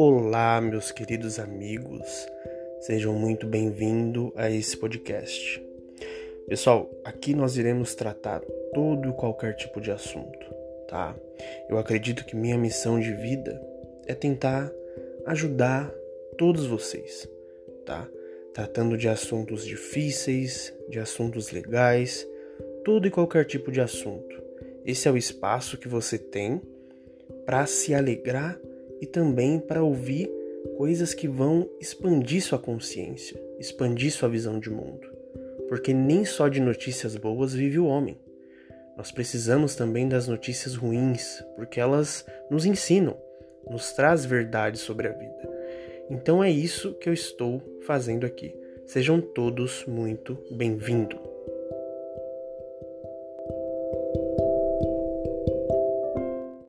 Olá, meus queridos amigos, sejam muito bem-vindos a esse podcast. Pessoal, aqui nós iremos tratar todo e qualquer tipo de assunto, tá? Eu acredito que minha missão de vida é tentar ajudar todos vocês, tá? Tratando de assuntos difíceis, de assuntos legais, todo e qualquer tipo de assunto. Esse é o espaço que você tem para se alegrar e também para ouvir coisas que vão expandir sua consciência, expandir sua visão de mundo. Porque nem só de notícias boas vive o homem. Nós precisamos também das notícias ruins, porque elas nos ensinam, nos traz verdade sobre a vida. Então é isso que eu estou fazendo aqui. Sejam todos muito bem-vindos.